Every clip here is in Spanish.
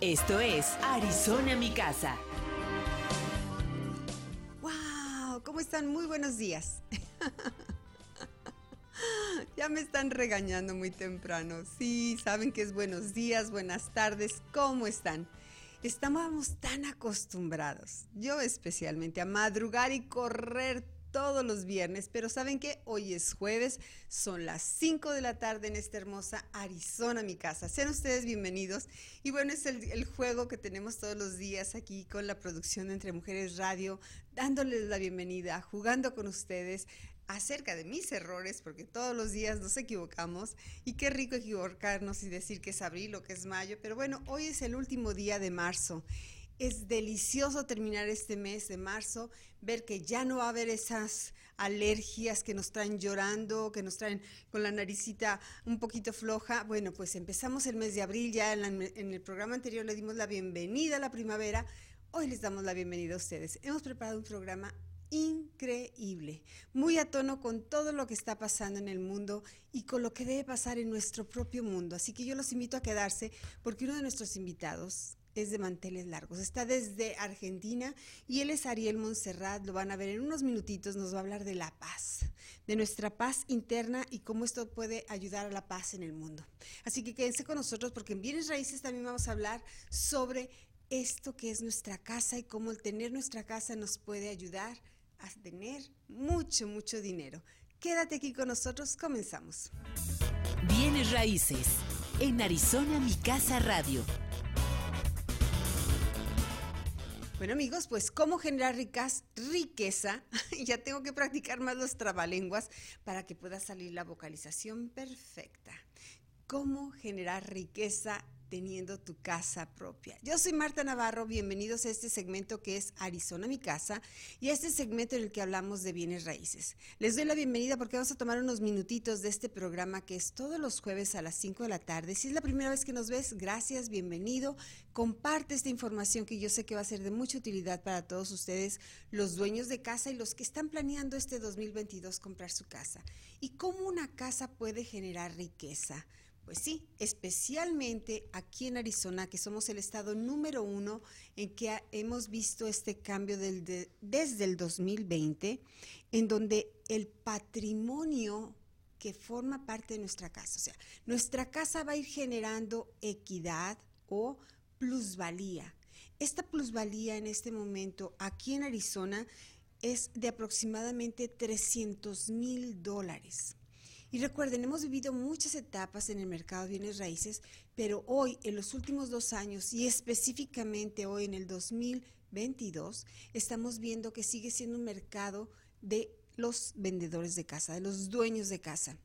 Esto es Arizona Mi Casa. ¡Wow! ¿Cómo están? Muy buenos días. ya me están regañando muy temprano. Sí, saben que es buenos días, buenas tardes. ¿Cómo están? Estábamos tan acostumbrados, yo especialmente, a madrugar y correr todos los viernes, pero saben que hoy es jueves, son las 5 de la tarde en esta hermosa Arizona, mi casa. Sean ustedes bienvenidos. Y bueno, es el, juego que tenemos todos los días aquí con la producción de Entre Mujeres Radio, dándoles la bienvenida, jugando con ustedes acerca de mis errores, porque todos los días nos equivocamos y qué rico equivocarnos y decir que es abril o que es mayo, pero bueno, hoy es el último día de marzo es delicioso terminar este mes de marzo, ver que ya no va a haber esas alergias que nos traen llorando, que nos traen con la naricita un poquito floja. Bueno, pues empezamos el mes de abril, ya en, el programa anterior le dimos la bienvenida a la primavera, hoy les damos la bienvenida a ustedes. Hemos preparado un programa increíble, muy a tono con todo lo que está pasando en el mundo y con lo que debe pasar en nuestro propio mundo. Así que yo los invito a quedarse porque uno de nuestros invitados es de manteles largos. Está desde Argentina y él es Ariel Montserrat. Lo van a ver en unos minutitos. Nos va a hablar de la paz, de nuestra paz interna y cómo esto puede ayudar a la paz en el mundo. Así que quédense con nosotros porque en Bienes Raíces también vamos a hablar sobre esto que es nuestra casa y cómo el tener nuestra casa nos puede ayudar a tener mucho, mucho dinero. Quédate aquí con nosotros. Comenzamos. Bienes Raíces en Arizona Mi Casa Radio Bueno amigos, pues cómo generar ricas, riqueza. ya tengo que practicar más los trabalenguas para que pueda salir la vocalización perfecta. Cómo generar riqueza teniendo tu casa propia. Yo soy Marta Navarro, bienvenidos a este segmento que es Arizona mi casa y a este segmento en el que hablamos de bienes raíces. Les doy la bienvenida porque vamos a tomar unos minutitos de este programa que es todos los jueves a las 5 de la tarde. Si es la primera vez que nos ves, gracias, bienvenido. Comparte esta información que yo sé que va a ser de mucha utilidad para todos ustedes, los dueños de casa y los que están planeando este 2022 comprar su casa. ¿Y cómo una casa puede generar riqueza? Pues sí, especialmente aquí en Arizona, que somos el estado número uno en que hemos visto este cambio del desde el 2020, en donde el patrimonio que forma parte de nuestra casa, o sea, nuestra casa va a ir generando equidad o plusvalía. Esta plusvalía en este momento aquí en Arizona es de aproximadamente 300 mil dólares. Y recuerden, hemos vivido muchas etapas en el mercado de bienes raíces, pero hoy, en los últimos dos años y específicamente hoy en el 2022, estamos viendo que sigue siendo un mercado de los vendedores de casa, de los dueños de casa.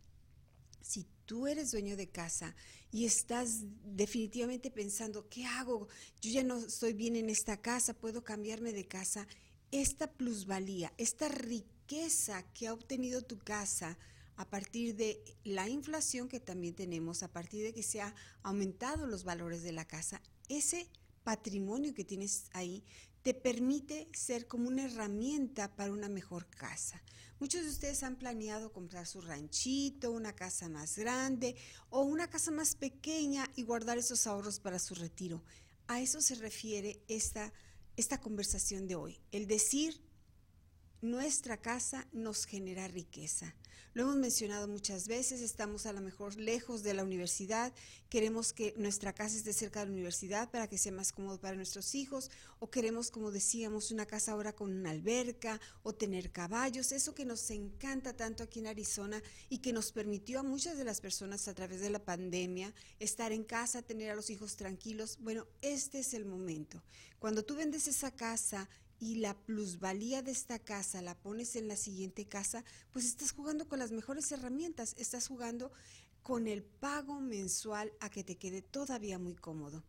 Si tú eres dueño de casa y estás definitivamente pensando, ¿qué hago? Yo ya no estoy bien en esta casa, puedo cambiarme de casa. Esta plusvalía, esta riqueza que ha obtenido tu casa, a partir de la inflación que también tenemos, a partir de que se han aumentado los valores de la casa, ese patrimonio que tienes ahí te permite ser como una herramienta para una mejor casa. Muchos de ustedes han planeado comprar su ranchito, una casa más grande o una casa más pequeña y guardar esos ahorros para su retiro. A eso se refiere esta, esta conversación de hoy. El decir, nuestra casa nos genera riqueza. Lo hemos mencionado muchas veces, estamos a lo mejor lejos de la universidad, queremos que nuestra casa esté cerca de la universidad para que sea más cómodo para nuestros hijos, o queremos, como decíamos, una casa ahora con una alberca o tener caballos, eso que nos encanta tanto aquí en Arizona y que nos permitió a muchas de las personas a través de la pandemia estar en casa, tener a los hijos tranquilos. Bueno, este es el momento. Cuando tú vendes esa casa, y la plusvalía de esta casa la pones en la siguiente casa, pues estás jugando con las mejores herramientas, estás jugando con el pago mensual a que te quede todavía muy cómodo.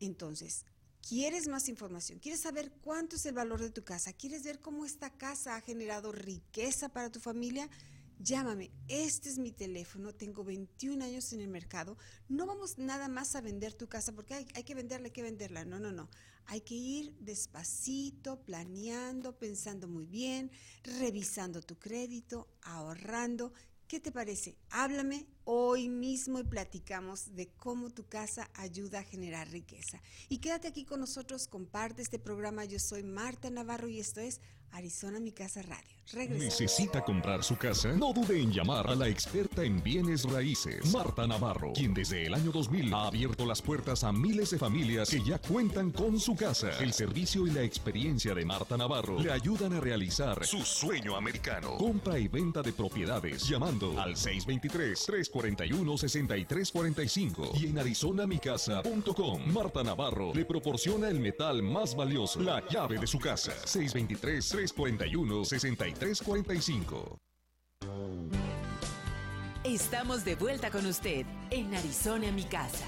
Entonces, ¿Quieres más información? ¿Quieres saber cuánto es el valor de tu casa? ¿Quieres ver cómo esta casa ha generado riqueza para tu familia? Llámame, este es mi teléfono, tengo 21 años en el mercado. No vamos nada más a vender tu casa porque hay, hay, que venderla, hay que venderla. No, no, no. Hay que ir despacito, planeando, pensando muy bien, revisando tu crédito, ahorrando. ¿Qué te parece? Háblame hoy mismo platicamos de cómo tu casa ayuda a generar riqueza. Y quédate aquí con nosotros, comparte este programa. Yo soy Marta Navarro y esto es Arizona Mi Casa Radio. ¿Necesita comprar su casa? No dude en llamar a la experta en bienes raíces, Marta Navarro, quien desde el año 2000 ha abierto las puertas a miles de familias que ya cuentan con su casa. El servicio y la experiencia de Marta Navarro le ayudan a realizar su sueño americano. Compra y venta de propiedades llamando al 623-341-6345 y en arizonamicasa.com. Marta Navarro le proporciona el metal más valioso, la llave de su casa. 623 341 6345. Estamos de vuelta con usted en Arizona, mi casa.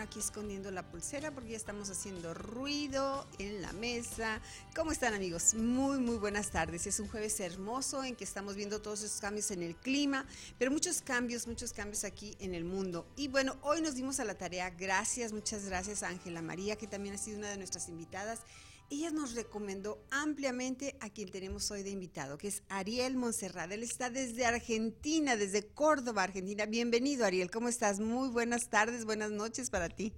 Aquí escondiendo la pulsera porque ya estamos haciendo ruido en la mesa. ¿Cómo están amigos? Muy, muy buenas tardes. Es un jueves hermoso en que estamos viendo todos esos cambios en el clima, pero muchos cambios, muchos cambios aquí en el mundo. Y bueno, hoy nos dimos a la tarea. Gracias, muchas gracias a Ángela María, que también ha sido una de nuestras invitadas ella nos recomendó ampliamente a quien tenemos hoy de invitado, que es Ariel Monserrat. Él está desde Argentina, desde Córdoba, Argentina. Bienvenido, Ariel. ¿Cómo estás? Muy buenas tardes, buenas noches para ti.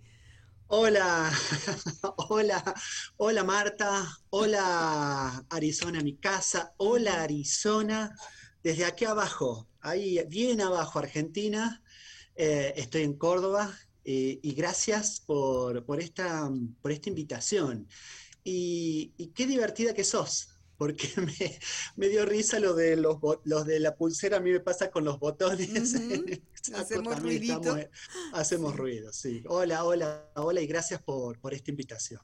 Hola, hola, hola Marta, hola Arizona, mi casa, hola Arizona, desde aquí abajo, ahí bien abajo Argentina, eh, estoy en Córdoba eh, y gracias por, por, esta, por esta invitación. Y, qué divertida que sos, porque me, dio risa lo de los, los, de la pulsera, a mí me pasa con los botones. hacemos ruidito. hacemos ruido, sí. Hola, hola, hola y gracias por, por esta invitación.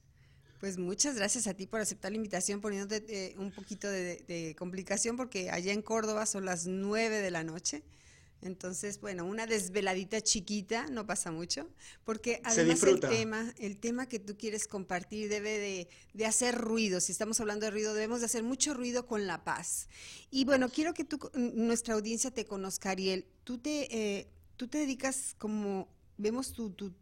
Pues muchas gracias a ti por aceptar la invitación, poniéndote eh, un poquito de, de, complicación, porque allá en Córdoba son las nueve de la noche. Entonces, bueno, una desveladita chiquita, no pasa mucho, porque además el tema, el tema que tú quieres compartir debe de, hacer ruido. Si estamos hablando de ruido, debemos de hacer mucho ruido con la paz. Y bueno, quiero que tú, nuestra audiencia te conozca, Ariel. Tú te, eh, tú te dedicas como, vemos tu, tu,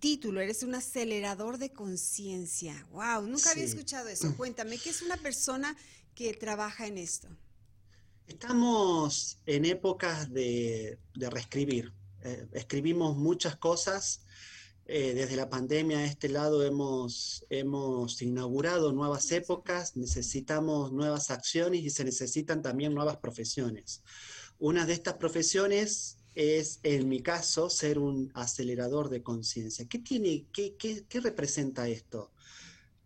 título, eres un acelerador de conciencia. ¡Wow! Nunca había escuchado eso. Cuéntame, ¿qué es una persona que trabaja en esto? Estamos en épocas de, reescribir. Eh, escribimos muchas cosas. Eh, desde la pandemia a este lado hemos, hemos inaugurado nuevas épocas, necesitamos nuevas acciones y se necesitan también nuevas profesiones. Una de estas profesiones es, en mi caso, ser un acelerador de conciencia. ¿Qué, tiene, qué, qué, representa esto?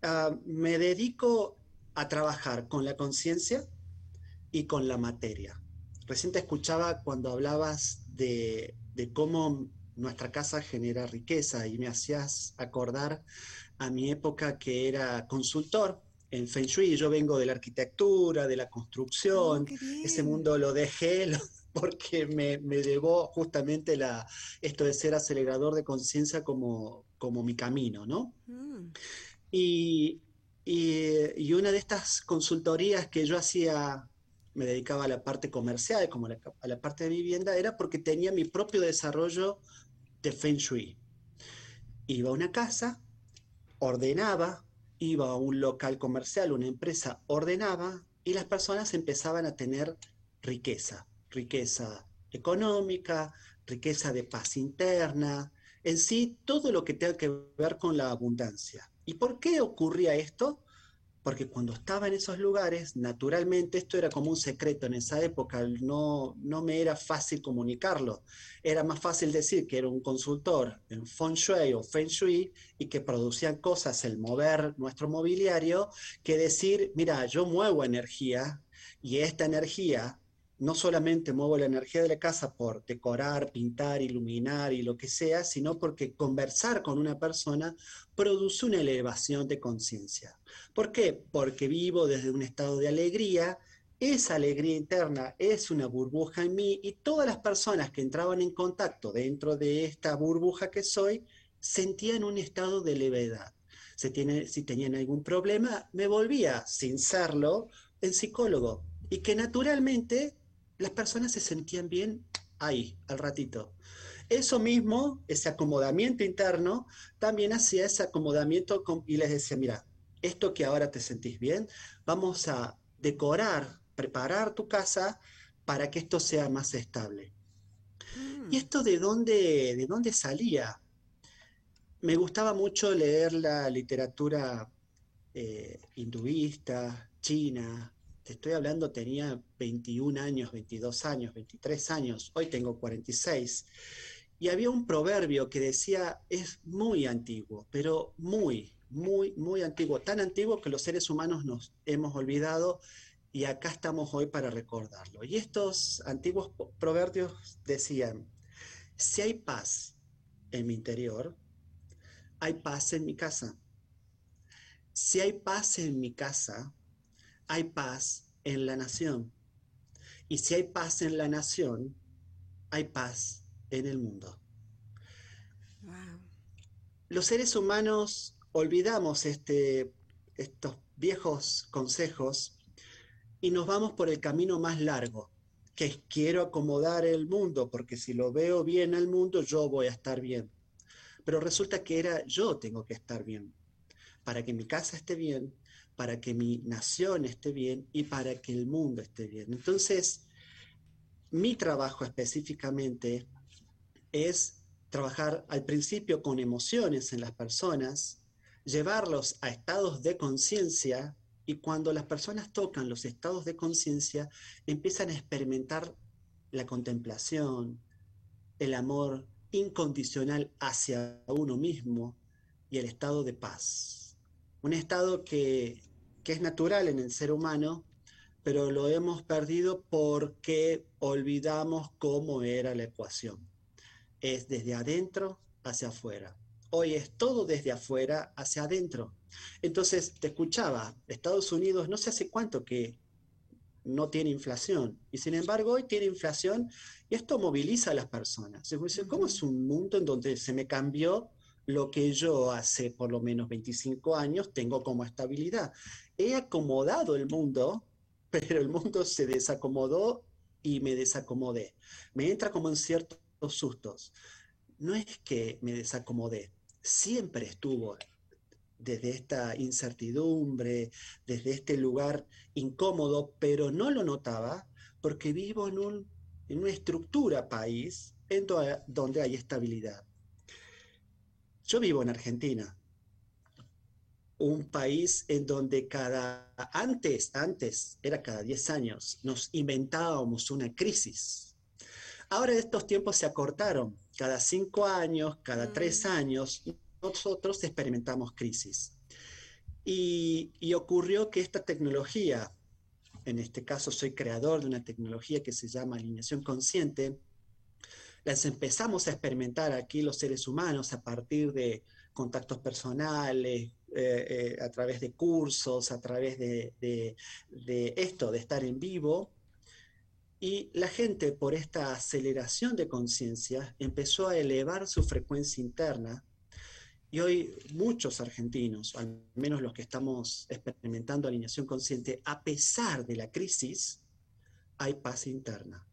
Ah, me dedico a trabajar con la conciencia, y con la materia. Recién te escuchaba cuando hablabas de, cómo nuestra casa genera riqueza y me hacías acordar a mi época que era consultor en Feng Shui. Yo vengo de la arquitectura, de la construcción. Oh, Ese mundo lo dejé porque me, me, llevó justamente la, esto de ser acelerador de conciencia como, como mi camino, ¿no? Mm. Y, y, una de estas consultorías que yo hacía me dedicaba a la parte comercial, como a la, parte de vivienda, era porque tenía mi propio desarrollo de Feng Shui. Iba a una casa, ordenaba, iba a un local comercial, una empresa, ordenaba y las personas empezaban a tener riqueza, riqueza económica, riqueza de paz interna, en sí todo lo que tenga que ver con la abundancia. ¿Y por qué ocurría esto? Porque cuando estaba en esos lugares, naturalmente esto era como un secreto en esa época, no, no me era fácil comunicarlo. Era más fácil decir que era un consultor en Feng Shui o Feng Shui y que producían cosas, el mover nuestro mobiliario, que decir, mira, yo muevo energía y esta energía no solamente muevo la energía de la casa por decorar, pintar, iluminar y lo que sea, sino porque conversar con una persona produce una elevación de conciencia. ¿Por qué? Porque vivo desde un estado de alegría esa alegría interna es una burbuja en mí y todas las personas que entraban en contacto dentro de esta burbuja que soy sentían un estado de levedad. Si, tiene, si tenían algún problema, me volvía, sin serlo, en psicólogo. Y que naturalmente las personas se sentían bien ahí, al ratito. Eso mismo, ese acomodamiento interno, también hacía ese acomodamiento y les decía, mira, esto que ahora te sentís bien, vamos a decorar, preparar tu casa para que esto sea más estable. ¿Y mm. esto de dónde, de dónde salía? Me gustaba mucho leer la literatura eh, hinduista, china. Te estoy hablando, tenía 21 años, 22 años, 23 años. Hoy tengo 46. Y había un proverbio que decía, es muy antiguo, pero muy, muy, muy antiguo, tan antiguo que los seres humanos nos hemos olvidado y acá estamos hoy para recordarlo. Y estos antiguos proverbios decían, si hay paz en mi interior, hay paz en mi casa. Si hay paz en mi casa, hay paz en la nación. Y si hay paz en la nación, hay paz en el mundo. Los seres humanos olvidamos este, estos viejos consejos y nos vamos por el camino más largo, que es quiero acomodar el mundo, porque si lo veo bien al mundo, yo voy a estar bien. Pero resulta que era yo tengo que estar bien, para que mi casa esté bien, para que mi nación esté bien y para que el mundo esté bien. Entonces, mi trabajo específicamente es trabajar al principio con emociones en las personas, llevarlos a estados de conciencia y cuando las personas tocan los estados de conciencia, empiezan a experimentar la contemplación, el amor incondicional hacia uno mismo y el estado de paz. Un estado que, que es natural en el ser humano, pero lo hemos perdido porque olvidamos cómo era la ecuación. Es desde adentro hacia afuera. Hoy es todo desde afuera hacia adentro. Entonces, te escuchaba, Estados Unidos no sé hace cuánto que no tiene inflación. Y sin embargo, hoy tiene inflación y esto moviliza a las personas. ¿Cómo es un mundo en donde se me cambió lo que yo hace por lo menos 25 años tengo como estabilidad? He acomodado el mundo, pero el mundo se desacomodó y me desacomodé. Me entra como en ciertos sustos. No es que me desacomodé, siempre estuvo desde esta incertidumbre, desde este lugar incómodo, pero no lo notaba porque vivo en, un, en una estructura país en donde hay estabilidad. Yo vivo en Argentina, un país en donde cada, antes, antes, era cada 10 años, nos inventábamos una crisis. Ahora estos tiempos se acortaron, cada cinco años, cada tres mm. años, nosotros experimentamos crisis. Y, ocurrió que esta tecnología, en este caso soy creador de una tecnología que se llama alineación consciente, las empezamos a experimentar aquí los seres humanos a partir de contactos personales, eh, eh, a través de cursos, a través de, de esto, de estar en vivo, y la gente, por esta aceleración de conciencia, empezó a elevar su frecuencia interna. Y hoy muchos argentinos, al menos los que estamos experimentando alineación consciente, a pesar de la crisis, hay paz interna.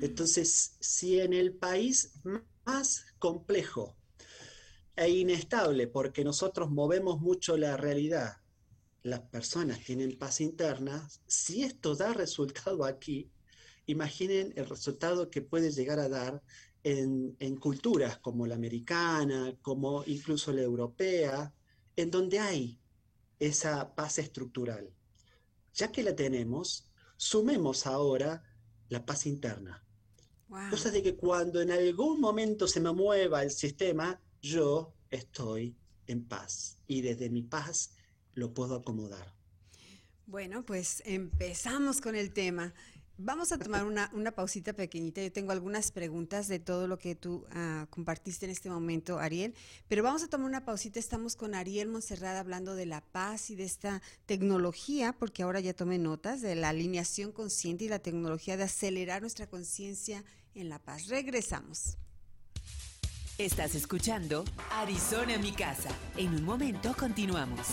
Entonces, si en el país más complejo e inestable, porque nosotros movemos mucho la realidad, las personas tienen paz interna, si esto da resultado aquí, imaginen el resultado que puede llegar a dar en, culturas como la americana, como incluso la europea, en donde hay esa paz estructural. Ya que la tenemos, sumemos ahora la paz interna. Cosa de que cuando en algún momento se me mueva el sistema, yo estoy en paz y desde mi paz lo puedo acomodar. Bueno, pues empezamos con el tema. Vamos a tomar una, pausita pequeñita. Yo tengo algunas preguntas de todo lo que tú ah, compartiste en este momento, Ariel. Pero vamos a tomar una pausita. Estamos con Ariel Monserrada hablando de la paz y de esta tecnología, porque ahora ya tomé notas de la alineación consciente y la tecnología de acelerar nuestra conciencia en la paz. Regresamos. Estás escuchando Arizona, mi casa. En un momento continuamos.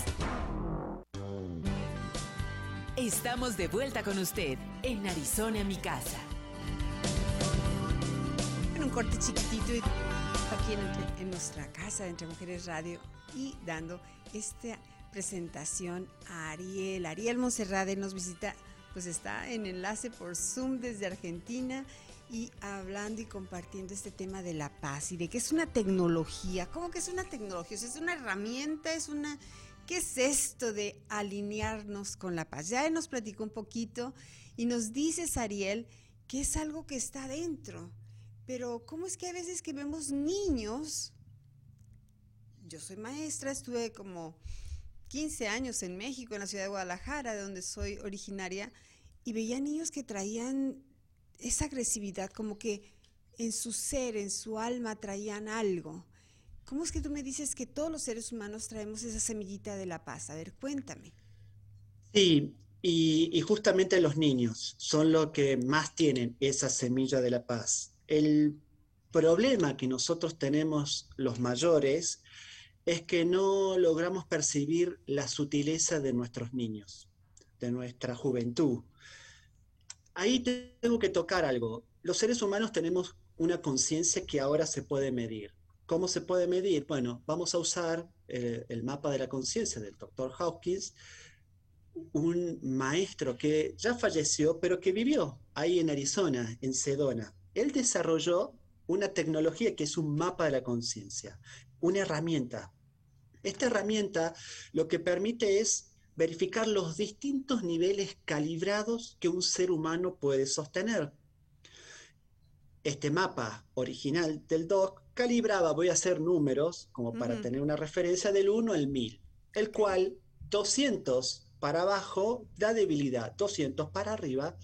Estamos de vuelta con usted en Arizona, mi casa. En un corte chiquitito aquí en, nuestra casa de Entre Mujeres Radio y dando esta presentación a Ariel. Ariel Monserrade nos visita, pues está en enlace por Zoom desde Argentina y hablando y compartiendo este tema de la paz y de que es una tecnología. ¿Cómo que es una tecnología? es una herramienta, es una ¿Qué es esto de alinearnos con la paz? Ya nos platicó un poquito y nos dice, Ariel, que es algo que está dentro. Pero ¿cómo es que a veces que vemos niños? Yo soy maestra, estuve como 15 años en México, en la ciudad de Guadalajara, de donde soy originaria, y veía niños que traían esa agresividad, como que en su ser, en su alma traían algo. ¿Cómo es que tú me dices que todos los seres humanos traemos esa semillita de la paz? A ver, cuéntame. Sí, y, justamente los niños son los que más tienen esa semilla de la paz. El problema que nosotros tenemos los mayores es que no logramos percibir la sutileza de nuestros niños, de nuestra juventud. Ahí tengo que tocar algo. Los seres humanos tenemos una conciencia que ahora se puede medir. ¿Cómo se puede medir? Bueno, vamos a usar eh, el mapa de la conciencia del doctor Hawkins, un maestro que ya falleció, pero que vivió ahí en Arizona, en Sedona. Él desarrolló una tecnología que es un mapa de la conciencia, una herramienta. Esta herramienta lo que permite es verificar los distintos niveles calibrados que un ser humano puede sostener. Este mapa original del doc calibraba, voy a hacer números como para tener una referencia del 1 al 1000, el cual 200 para abajo da debilidad, 200 para arriba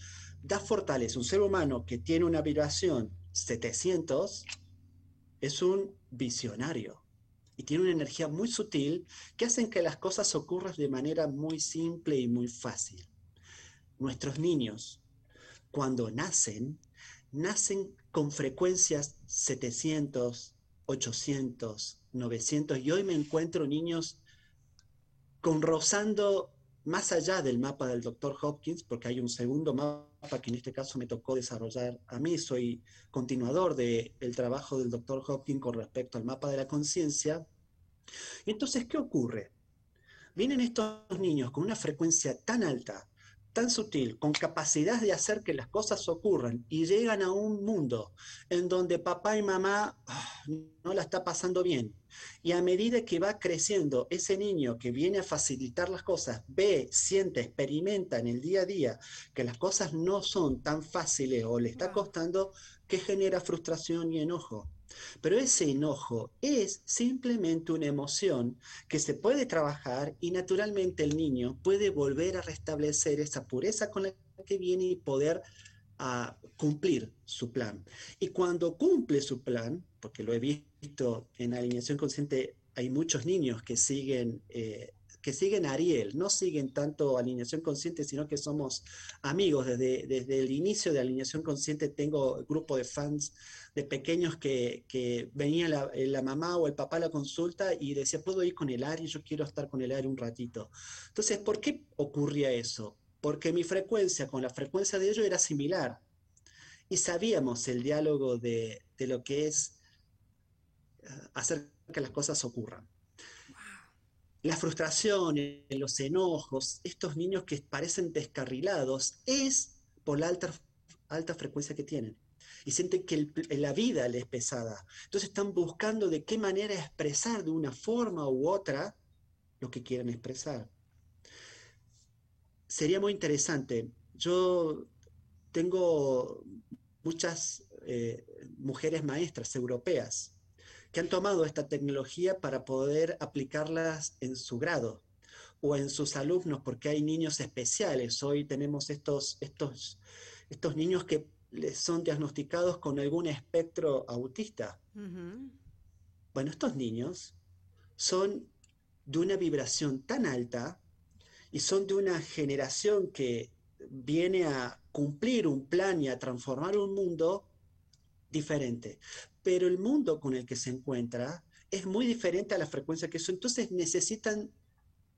da fortaleza. Un ser humano que tiene una vibración 700 es un visionario y tiene una energía muy sutil que hacen que las cosas ocurran de manera muy simple y muy fácil. Nuestros niños, cuando nacen, nacen con frecuencias 700, 800, 900 y hoy me encuentro niños con rozando más allá del mapa del doctor Hopkins, porque hay un segundo mapa que en este caso me tocó desarrollar a mí, soy continuador del trabajo del doctor Hopkins con respecto al mapa de la conciencia. Entonces, ¿qué ocurre? Vienen estos niños con una frecuencia tan alta, tan sutil, con capacidad de hacer que las cosas ocurran y llegan a un mundo en donde papá y mamá ah, no la está pasando bien. Y a medida que va creciendo ese niño que viene a facilitar las cosas, ve, siente, experimenta en el día a día que las cosas no son tan fáciles o le está costando, que genera frustración y enojo. Pero ese enojo es simplemente una emoción que se puede trabajar y naturalmente el niño puede volver a restablecer esa pureza con la que viene y poder ah, cumplir su plan. Y cuando cumple su plan, porque lo he visto en alineación consciente, hay muchos niños que siguen eh, que siguen Ariel, no siguen tanto Alineación Consciente, sino que somos amigos. Desde, desde el inicio de Alineación Consciente tengo grupo de fans de pequeños que, que venía la, la, mamá o el papá a la consulta y decía, ¿puedo ir con el Ari? Yo quiero estar con el Ari un ratito. Entonces, ¿por qué ocurría eso? Porque mi frecuencia con la frecuencia de ellos era similar. Y sabíamos el diálogo de, de lo que es eh, hacer que las cosas ocurran la frustración, los enojos, estos niños que parecen descarrilados, es por la alta, alta frecuencia que tienen. Y sienten que la vida les es pesada. Entonces están buscando de qué manera expresar de una forma u otra lo que quieren expresar. Sería muy interesante. Yo tengo muchas eh, mujeres maestras europeas que han tomado esta tecnología para poder aplicarlas en su grado o en sus alumnos, porque hay niños especiales. Hoy tenemos estos, estos estos niños que son diagnosticados con algún espectro autista. Bueno, estos niños son de una vibración tan alta y son de una generación que viene a cumplir un plan y a transformar un mundo diferente. Pero el mundo con el que se encuentra es muy diferente a la frecuencia que eso. Entonces necesitan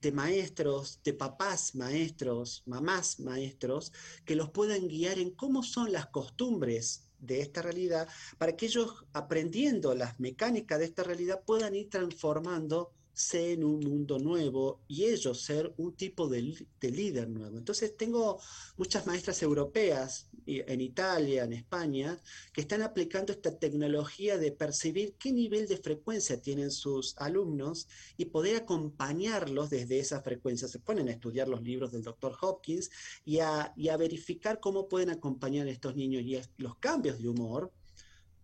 de maestros, de papás maestros, mamás maestros, que los puedan guiar en cómo son las costumbres de esta realidad, para que ellos, aprendiendo las mecánicas de esta realidad, puedan ir transformando en un mundo nuevo y ellos ser un tipo de, líder nuevo. Entonces tengo muchas maestras europeas en Italia, en España, que están aplicando esta tecnología de percibir qué nivel de frecuencia tienen sus alumnos y poder acompañarlos desde esa frecuencia. Se ponen a estudiar los libros del doctor Hopkins y a, y a verificar cómo pueden acompañar a estos niños y los cambios de humor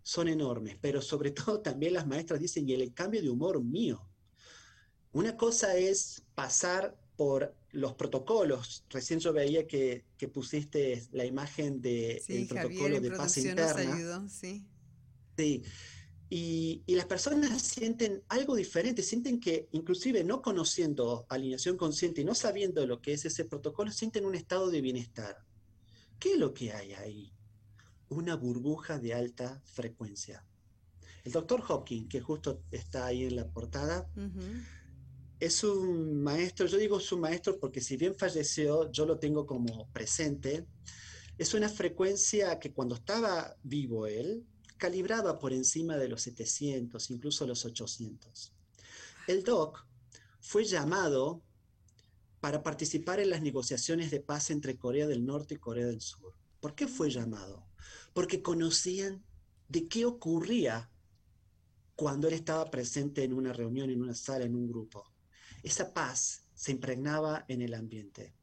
son enormes, pero sobre todo también las maestras dicen, y el cambio de humor mío, una cosa es pasar por los protocolos. Recién yo veía que, pusiste la imagen del de protocolo de paz interna. sí. sí. Y, y, las personas sienten algo diferente, sienten que inclusive no conociendo alineación consciente y no sabiendo lo que es ese protocolo, sienten un estado de bienestar. ¿Qué es lo que hay ahí? Una burbuja de alta frecuencia. El doctor Hawking, que justo está ahí en la portada, es un maestro, yo digo su maestro porque si bien falleció, yo lo tengo como presente. Es una frecuencia que cuando estaba vivo él, calibraba por encima de los 700, incluso los 800. El DOC fue llamado para participar en las negociaciones de paz entre Corea del Norte y Corea del Sur. ¿Por qué fue llamado? Porque conocían de qué ocurría cuando él estaba presente en una reunión, en una sala, en un grupo esa paz se impregnaba en el ambiente.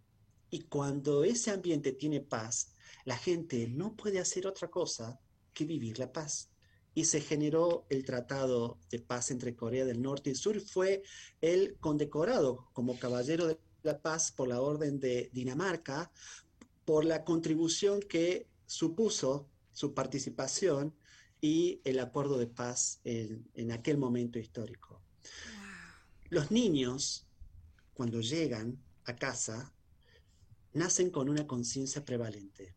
Y cuando ese ambiente tiene paz, la gente no puede hacer otra cosa que vivir la paz. Y se generó el Tratado de Paz entre Corea del Norte y Sur. Fue el condecorado como Caballero de la Paz por la Orden de Dinamarca por la contribución que supuso su participación y el acuerdo de paz en, en aquel momento histórico. Los niños, cuando llegan a casa, nacen con una conciencia prevalente.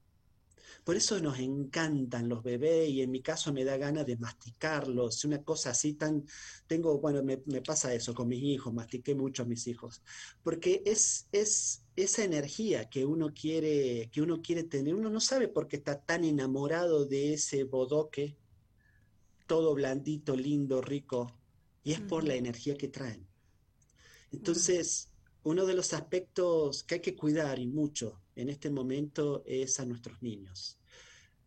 Por eso nos encantan los bebés y en mi caso me da ganas de masticarlos, una cosa así tan, tengo, bueno, me, pasa eso con mis hijos, mastiqué mucho a mis hijos, porque es, es esa energía que uno quiere, que uno quiere tener, uno no sabe por qué está tan enamorado de ese bodoque, todo blandito, lindo, rico, y es por la energía que traen. Entonces, uno de los aspectos que hay que cuidar y mucho en este momento es a nuestros niños.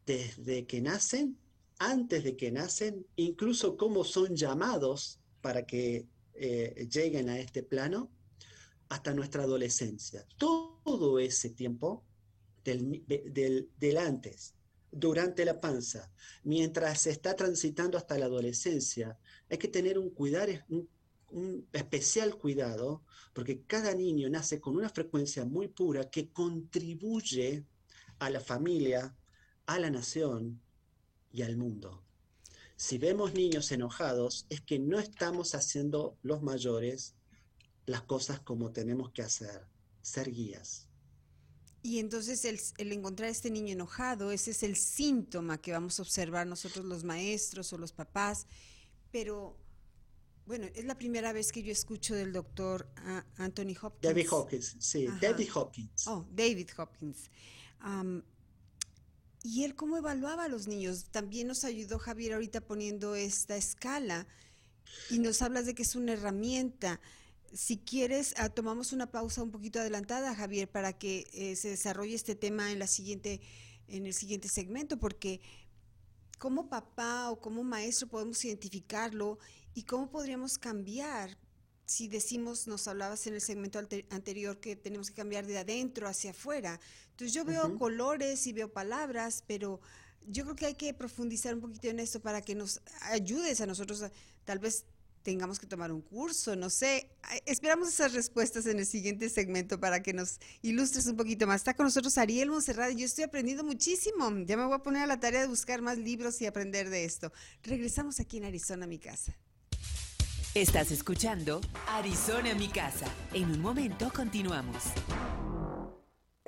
Desde que nacen, antes de que nacen, incluso cómo son llamados para que eh, lleguen a este plano, hasta nuestra adolescencia. Todo ese tiempo del, del, antes, durante la panza, mientras se está transitando hasta la adolescencia, hay que tener un cuidar, un especial cuidado porque cada niño nace con una frecuencia muy pura que contribuye a la familia, a la nación y al mundo. Si vemos niños enojados, es que no estamos haciendo los mayores las cosas como tenemos que hacer, ser guías. Y entonces el, encontrar a este niño enojado, ese es el síntoma que vamos a observar nosotros los maestros o los papás, pero bueno, es la primera vez que yo escucho del doctor ah, Anthony Hopkins. David Hopkins, sí, David Hopkins. Oh, David Hopkins. y él cómo evaluaba a los niños. También nos ayudó Javier ahorita poniendo esta escala y nos hablas de que es una herramienta. Si quieres, ah, tomamos una pausa un poquito adelantada, Javier, para que eh, se desarrolle este tema en la siguiente, en el siguiente segmento, porque como papá o como maestro podemos identificarlo ¿Y cómo podríamos cambiar? Si decimos, nos hablabas en el segmento anterior que tenemos que cambiar de adentro hacia afuera. Entonces yo veo colores y veo palabras, pero yo creo que hay que profundizar un poquito en esto para que nos ayudes a nosotros, tal vez tengamos que tomar un curso, no sé. Esperamos esas respuestas en el siguiente segmento para que nos ilustres un poquito más. Está con nosotros Ariel Monserrat y yo estoy aprendiendo muchísimo. Ya me voy a poner a la tarea de buscar más libros y aprender de esto. Regresamos aquí en Arizona, mi casa. Estás escuchando Arizona, mi casa. En un momento continuamos.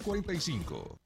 45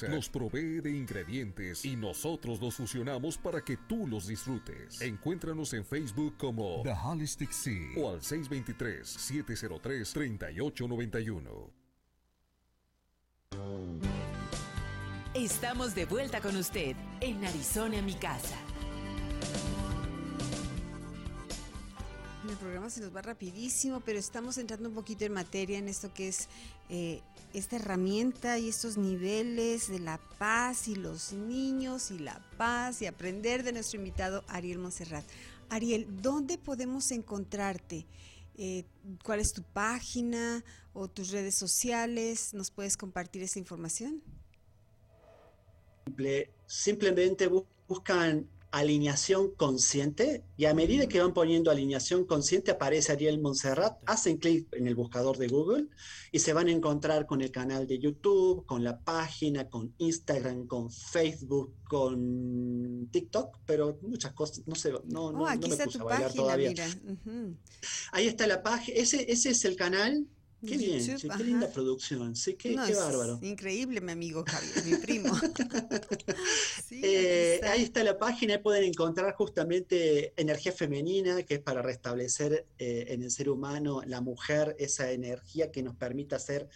nos provee de ingredientes y nosotros los fusionamos para que tú los disfrutes. Encuéntranos en Facebook como The Holistic Sea o al 623-703-3891. Estamos de vuelta con usted en Arizona, mi casa. El programa se nos va rapidísimo, pero estamos entrando un poquito en materia en esto que es eh, esta herramienta y estos niveles de la paz y los niños y la paz y aprender de nuestro invitado Ariel Monserrat. Ariel, ¿dónde podemos encontrarte? Eh, ¿Cuál es tu página o tus redes sociales? ¿Nos puedes compartir esa información? simplemente buscan alineación consciente y a medida que van poniendo alineación consciente aparece Ariel Montserrat, hacen clic en el buscador de Google y se van a encontrar con el canal de YouTube, con la página, con Instagram, con Facebook, con TikTok, pero muchas cosas, no sé, no, no, oh, me está puse tu a bailar página, todavía. Mira. Ahí está la página, ese, ese es el canal Qué bien, qué linda producción, sí, qué, qué bárbaro. Increíble, mi amigo Javier, mi primo. Eh, ahí está la página, ahí pueden encontrar justamente energía femenina, que es para restablecer eh, en el ser humano, la mujer, esa energía que nos permita ser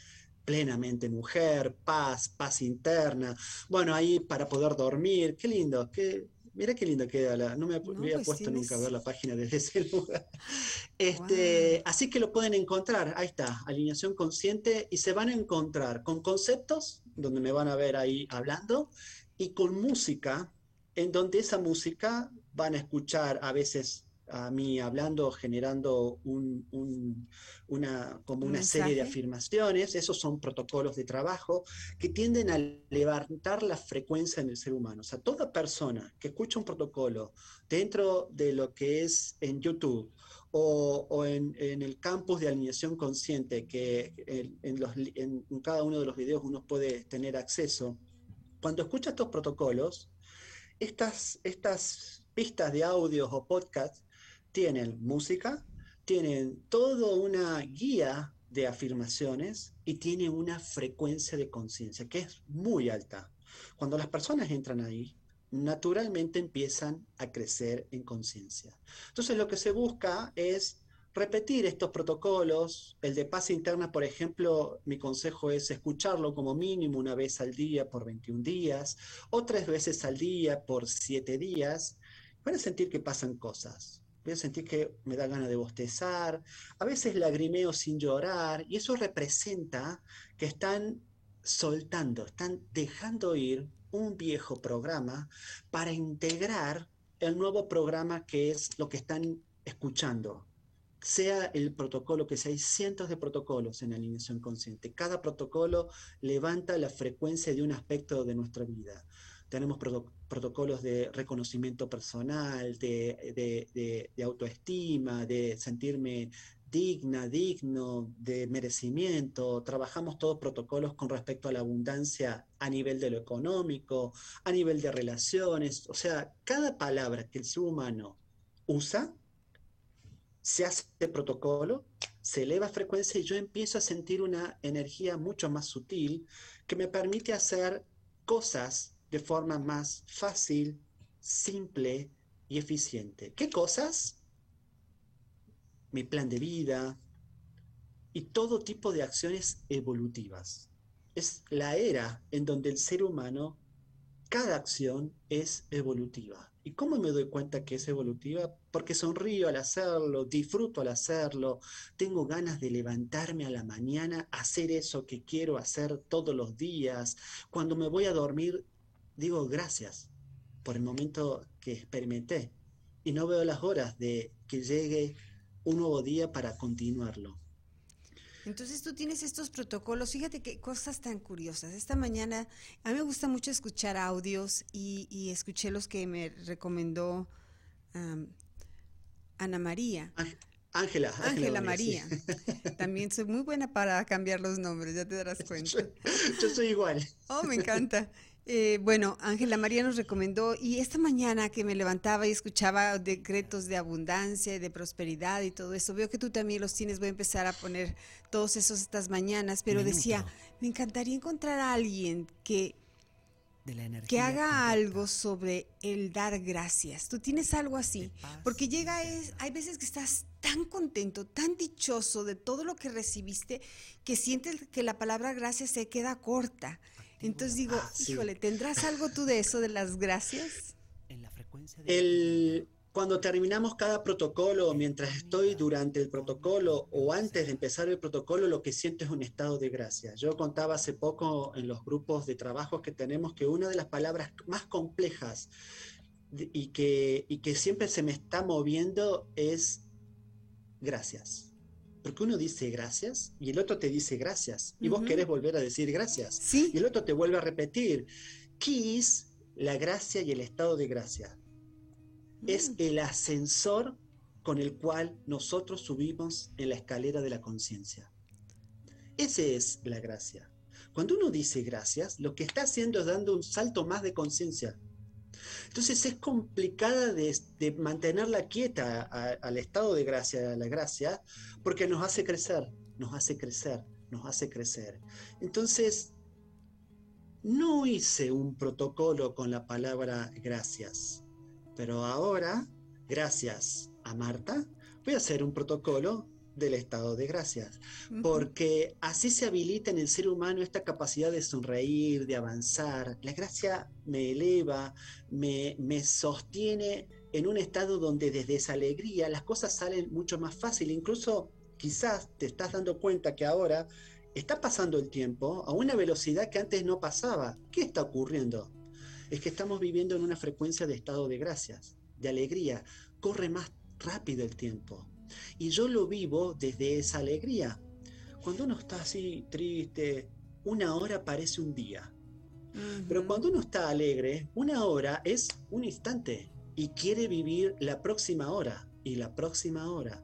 plenamente mujer, paz, paz interna. Bueno, ahí para poder dormir, qué lindo, qué, Mira qué lindo queda, la, no me, había pues puesto nunca a ver la página desde ese lugar. Este, Así que lo pueden encontrar, ahí está, alineación consciente, y se van a encontrar con conceptos, donde me van a ver ahí hablando, y con música, en donde esa música van a escuchar a veces a mí hablando, generando una, como una serie de afirmaciones. Esos son protocolos de trabajo que tienden a levantar la frecuencia en el ser humano. O sea, toda persona que escucha un protocolo dentro de lo que es en YouTube o, en, el campus de alineación consciente, que en, los, en cada uno de los videos uno puede tener acceso, cuando escucha estos protocolos, estas, estas pistas de audios o podcasts tienen música, tienen toda una guía de afirmaciones y tienen una frecuencia de conciencia que es muy alta. Cuando las personas entran ahí, naturalmente empiezan a crecer en conciencia. Entonces lo que se busca es repetir estos protocolos. El de paz interna, por ejemplo, mi consejo es escucharlo como mínimo una vez al día por 21 días o tres veces al día por 7 días. Van a sentir que pasan cosas voy a sentir que me da ganas de bostezar, a veces lagrimeo sin llorar, y eso representa que están soltando, están dejando ir un viejo programa para integrar el nuevo programa que es lo que están escuchando. Sea el protocolo que sea, hay cientos de protocolos en alineación consciente. Cada protocolo levanta la frecuencia de un aspecto de nuestra vida tenemos protocolos de reconocimiento personal, de, autoestima, de sentirme digna, digno, de merecimiento. Trabajamos todos protocolos con respecto a la abundancia a nivel de lo económico, a nivel de relaciones. O sea, cada palabra que el ser humano usa se hace el protocolo, se eleva frecuencia y yo empiezo a sentir una energía mucho más sutil que me permite hacer cosas de forma más fácil, simple y eficiente. ¿Qué cosas? Mi plan de vida y todo tipo de acciones evolutivas. Es la era en donde el ser humano, cada acción es evolutiva. ¿Y cómo me doy cuenta que es evolutiva? Porque sonrío al hacerlo, disfruto al hacerlo, tengo ganas de levantarme a la mañana, hacer eso que quiero hacer todos los días. Cuando me voy a dormir, digo gracias por el momento que experimenté y no veo las horas de que llegue un nuevo día para continuarlo. Entonces tú tienes estos protocolos, fíjate qué cosas tan curiosas. Esta mañana a mí me gusta mucho escuchar audios y, escuché los que me recomendó Ana María. Ángela. Ángela María. También soy muy buena para cambiar los nombres, ya te darás cuenta. yo soy igual. Oh, me encanta. Eh, bueno, Ángela María nos recomendó y esta mañana que me levantaba y escuchaba decretos de abundancia y de prosperidad y todo eso, veo que tú también los tienes, voy a empezar a poner todos esos estas mañanas, pero decía, me encantaría encontrar a alguien que, que haga algo sobre el dar gracias. Tú tienes algo así, porque llega, es, hay veces que estás tan contento, tan dichoso de todo lo que recibiste, que sientes que la palabra gracias se queda corta. Entonces digo, ah, híjole, ¿tendrás algo tú de eso, de las gracias? En la frecuencia el, cuando terminamos cada protocolo, mientras estoy durante el protocolo o antes de empezar el protocolo, lo que siento es un estado de gracia. Yo contaba hace poco en los grupos de trabajo que tenemos que una de las palabras más complejas y que, y que siempre se me está moviendo es gracias. Porque uno dice gracias y el otro te dice gracias. Y vos querés volver a decir gracias. ¿Sí? Y el otro te vuelve a repetir. ¿Qué es la gracia y el estado de gracia? Es mm. el ascensor con el cual nosotros subimos en la escalera de la conciencia. Esa es la gracia. Cuando uno dice gracias, lo que está haciendo es dando un salto más de conciencia. Entonces es complicada de, mantenerla quieta al estado de gracia, a la gracia, porque nos hace crecer, nos hace crecer, nos hace crecer. Entonces, no hice un protocolo con la palabra gracias, pero ahora, gracias a Marta, voy a hacer un protocolo del estado de gracias, porque así se habilita en el ser humano esta capacidad de sonreír, de avanzar. La gracia me eleva, me, me sostiene en un estado donde desde esa alegría las cosas salen mucho más fácil. Incluso quizás te estás dando cuenta que ahora está pasando el tiempo a una velocidad que antes no pasaba. ¿Qué está ocurriendo? Es que estamos viviendo en una frecuencia de estado de gracias, de alegría. Corre más rápido el tiempo y yo lo vivo desde esa alegría. Cuando uno está así triste, una hora parece un día. Pero cuando uno está alegre, una hora es un instante y quiere vivir la próxima hora y la próxima hora.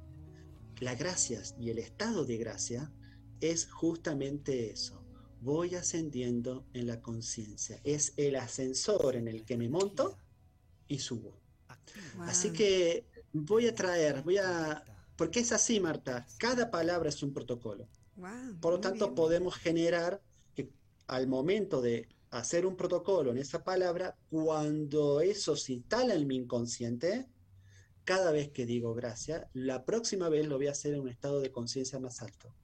La gracias y el estado de gracia es justamente eso. Voy ascendiendo en la conciencia. Es el ascensor en el que me monto y subo. Así que voy a traer, voy a porque es así, Marta, cada palabra es un protocolo. Por lo tanto, podemos generar que al momento de hacer un protocolo en esa palabra, cuando eso se instala en mi inconsciente, cada vez que digo gracias, la próxima vez lo voy a hacer en un estado de conciencia más alto.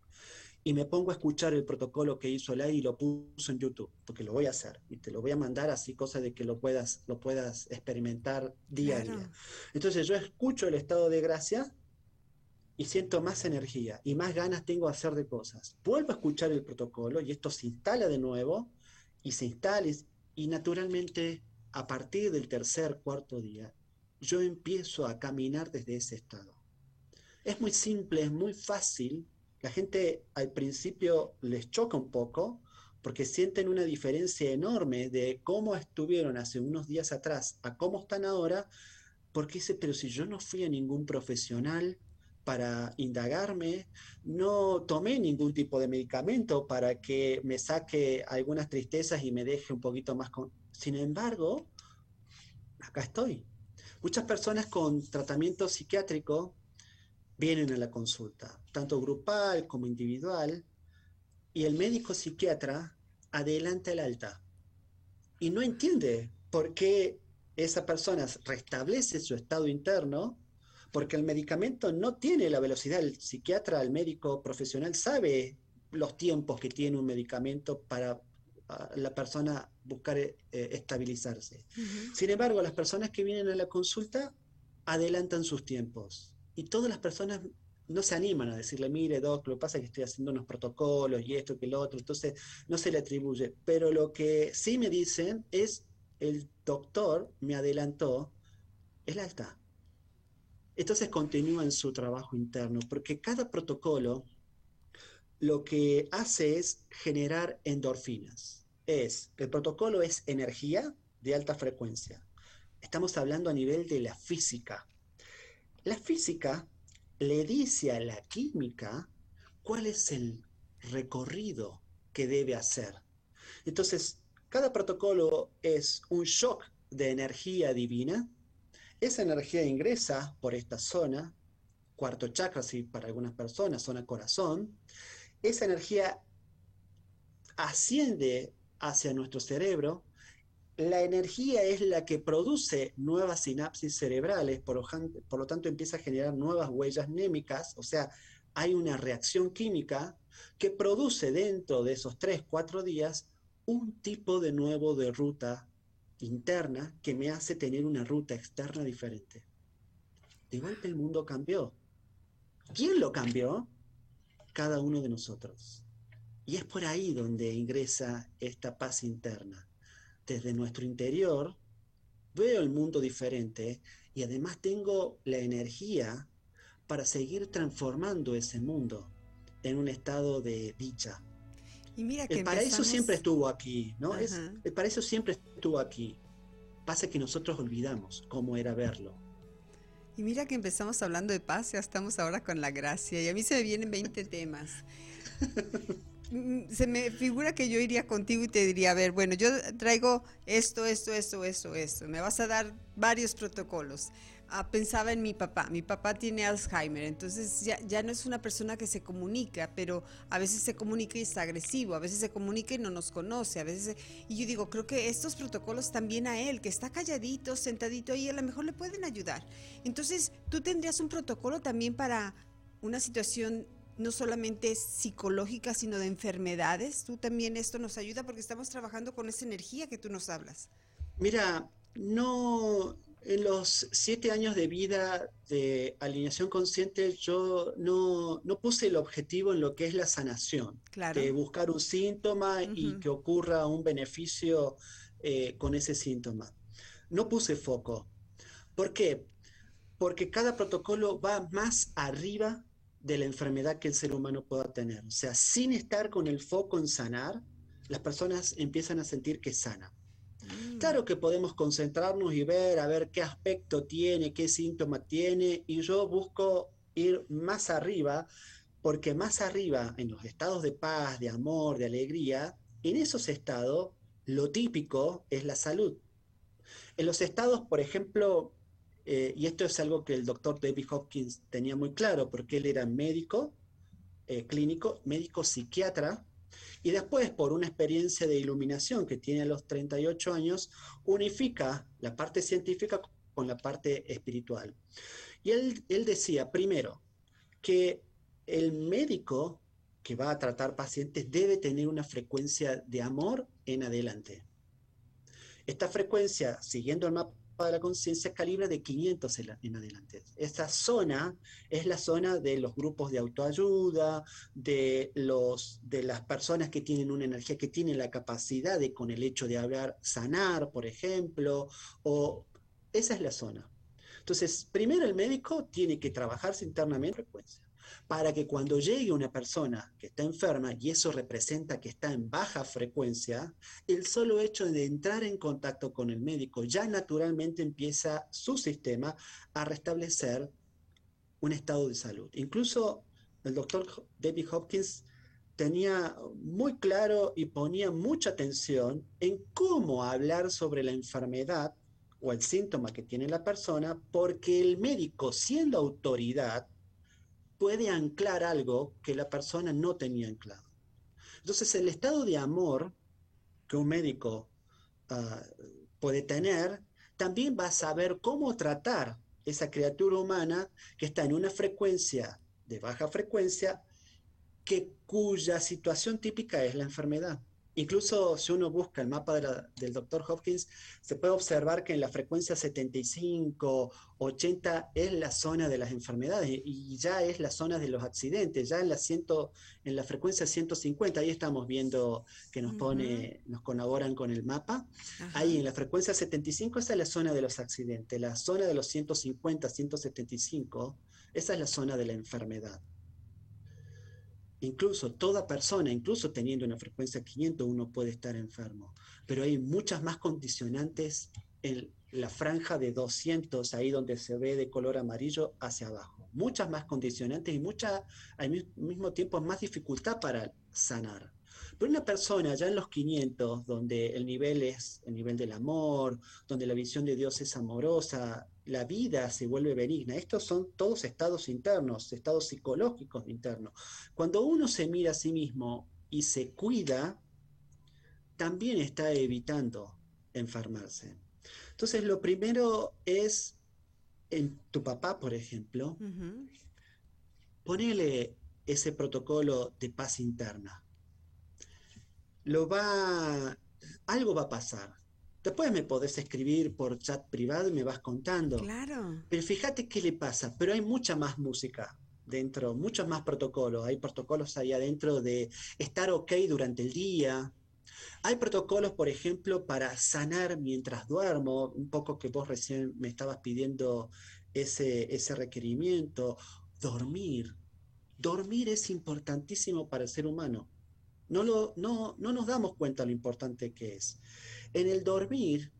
Y me pongo a escuchar el protocolo que hizo Lai y lo puso en YouTube, porque lo voy a hacer y te lo voy a mandar así, cosa de que lo puedas, lo puedas experimentar día a día. Entonces yo escucho el estado de gracia y siento más energía y más ganas tengo de hacer de cosas. Vuelvo a escuchar el protocolo y esto se instala de nuevo y se instala y naturalmente a partir del tercer, cuarto día, yo empiezo a caminar desde ese estado. Es muy simple, es muy fácil. La gente al principio les choca un poco porque sienten una diferencia enorme de cómo estuvieron hace unos días atrás a cómo están ahora, porque dice, pero si yo no fui a ningún profesional, para indagarme, no tomé ningún tipo de medicamento para que me saque algunas tristezas y me deje un poquito más con... Sin embargo, acá estoy. Muchas personas con tratamiento psiquiátrico vienen a la consulta, tanto grupal como individual, y el médico psiquiatra adelanta el alta y no entiende por qué esa persona restablece su estado interno, porque el medicamento no tiene la velocidad. El psiquiatra, el médico profesional sabe los tiempos que tiene un medicamento para la persona buscar eh, estabilizarse. Sin embargo, las personas que vienen a la consulta adelantan sus tiempos y todas las personas no se animan a decirle, mire, doc, lo que pasa es que estoy haciendo unos protocolos y esto que lo otro, entonces no se le atribuye. Pero lo que sí me dicen es, el doctor me adelantó, el alta. Entonces continúan su trabajo interno, porque cada protocolo lo que hace es generar endorfinas. Es, el protocolo es energía de alta frecuencia. Estamos hablando a nivel de la física. La física le dice a la química cuál es el recorrido que debe hacer. Entonces, cada protocolo es un shock de energía divina. Esa energía ingresa por esta zona, cuarto chakra, si para algunas personas, zona corazón. Esa energía asciende hacia nuestro cerebro la energía es la que produce nuevas sinapsis cerebrales, por lo, tanto empieza a generar nuevas huellas némicas, o sea, hay una reacción química que produce dentro de esos 3, 4 días un tipo de nuevo de ruta interna que me hace tener una ruta externa diferente. De golpe el mundo cambió. ¿Quién lo cambió? Cada uno de nosotros. Y es por ahí donde ingresa esta paz interna desde nuestro interior, veo el mundo diferente y además tengo la energía para seguir transformando ese mundo en un estado de dicha. Y mira que el paraíso siempre estuvo aquí, ¿no? Es, el paraíso siempre estuvo aquí. Pasa que nosotros olvidamos cómo era verlo. Y mira que empezamos hablando de paz, ya estamos ahora con la gracia. Y a mí se me vienen 20 temas. Mm, se me figura que yo iría contigo y te diría, a ver, bueno, yo traigo esto, esto, esto, esto, esto. Me vas a dar varios protocolos. Ah, pensaba en mi papá. Mi papá tiene Alzheimer, entonces ya, ya, no es una persona que se comunica, pero a veces se comunica y está agresivo, a veces se comunica y no nos conoce, a veces... Y yo digo, creo que estos protocolos también a él, que está calladito, sentadito ahí, a lo mejor le pueden ayudar. Entonces, tú tendrías un protocolo también para una situación no solamente psicológica, sino de enfermedades. Tú también esto nos ayuda porque estamos trabajando con esa energía que tú nos hablas. Mira, no, en los siete años de vida de alineación consciente, yo no, puse el objetivo en lo que es la sanación, de buscar un síntoma y que ocurra un beneficio eh, con ese síntoma. No puse foco. ¿Por qué? Porque cada protocolo va más arriba de la enfermedad que el ser humano pueda tener. O sea, sin estar con el foco en sanar, las personas empiezan a sentir que sana. Claro que podemos concentrarnos y ver a ver qué aspecto tiene, qué síntoma tiene, y yo busco ir más arriba, porque más arriba, en los estados de paz, de amor, de alegría, en esos estados, lo típico es la salud. En los estados, por ejemplo, eh, y esto es algo que el doctor David Hopkins tenía muy claro, porque él era médico eh, clínico, médico psiquiatra, y después, por una experiencia de iluminación que tiene a los 38 años, unifica la parte científica con la parte espiritual. Y él, él decía, primero, que el médico que va a tratar pacientes debe tener una frecuencia de amor en adelante. Esta frecuencia, siguiendo el mapa de la conciencia calibra de 500 en, adelante. Esta zona es la zona de los grupos de autoayuda, de, los, de las personas que tienen una energía, que tienen la capacidad de con el hecho de hablar, sanar, por ejemplo, o esa es la zona. Entonces, primero el médico tiene que trabajarse internamente en frecuencia para que cuando llegue una persona que está enferma y eso representa que está en baja frecuencia, el solo hecho de entrar en contacto con el médico ya naturalmente empieza su sistema a restablecer un estado de salud. Incluso el doctor David Hopkins tenía muy claro y ponía mucha atención en cómo hablar sobre la enfermedad o el síntoma que tiene la persona, porque el médico, siendo autoridad, puede anclar algo que la persona no tenía anclado. Entonces, el estado de amor que un médico ah, puede tener, también va a saber cómo tratar esa criatura humana que está en una frecuencia de baja frecuencia, que cuya situación típica es la enfermedad. Incluso si uno busca el mapa del doctor Hopkins, se puede observar que en la frecuencia 75, 80 es la zona de las enfermedades y ya es la zona de los accidentes, ya en la, ciento, en la frecuencia 150, ahí estamos viendo que nos pone, nos colaboran con el mapa. Ahí en la frecuencia 75, esa es la zona de los accidentes, la zona de los 150, 175, esa es la zona de la enfermedad. Incluso toda persona, incluso teniendo una frecuencia 500, uno puede estar enfermo. Pero hay muchas más condicionantes en la franja de 200, ahí donde se ve de color amarillo hacia abajo. Muchas más condicionantes y mucha, al mismo tiempo más dificultad para sanar. Pero una persona ya en los 500, donde el nivel es el nivel del amor, donde la visión de Dios es amorosa, la vida se vuelve benigna. Estos son todos estados internos, estados psicológicos internos. Cuando uno se mira a sí mismo y se cuida, también está evitando enfermarse. Entonces, lo primero es, en tu papá, por ejemplo, ponele ese protocolo de paz interna lo va, algo va a pasar. Después me podés escribir por chat privado y me vas contando. Claro. Pero fíjate qué le pasa. Pero hay mucha más música dentro, muchos más protocolos. Hay protocolos ahí adentro de estar ok durante el día. Hay protocolos, por ejemplo, para sanar mientras duermo, un poco que vos recién me estabas pidiendo ese, ese requerimiento. Dormir. Dormir es importantísimo para el ser humano. No, lo, no, no nos damos cuenta lo importante que es. En el dormir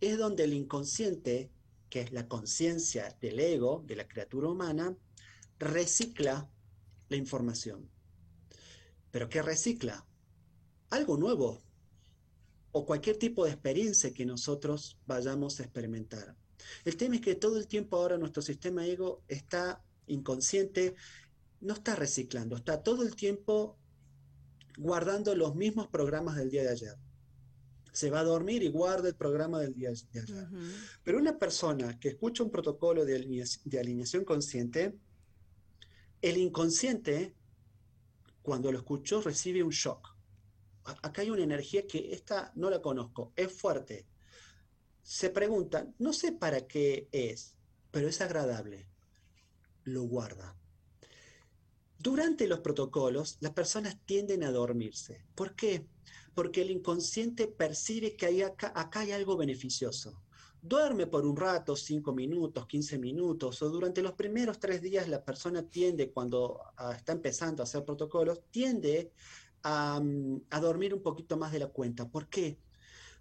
es donde el inconsciente, que es la conciencia del ego, de la criatura humana, recicla la información. ¿Pero qué recicla? Algo nuevo o cualquier tipo de experiencia que nosotros vayamos a experimentar. El tema es que todo el tiempo ahora nuestro sistema ego está inconsciente, no está reciclando, está todo el tiempo guardando los mismos programas del día de ayer. Se va a dormir y guarda el programa del día de ayer. Pero una persona que escucha un protocolo de, alineación, consciente, el inconsciente, cuando lo escuchó, recibe un shock. Acá hay una energía que esta no la conozco, es fuerte. Se pregunta, no sé para qué es, pero es agradable. Lo guarda. Durante los protocolos, las personas tienden a dormirse. ¿Por qué? Porque el inconsciente percibe que hay acá, hay algo beneficioso. Duerme por un rato, 5 minutos, 15 minutos, o durante los primeros tres días la persona tiende, cuando ah, está empezando a hacer protocolos, tiende a, mm, a dormir un poquito más de la cuenta. ¿Por qué?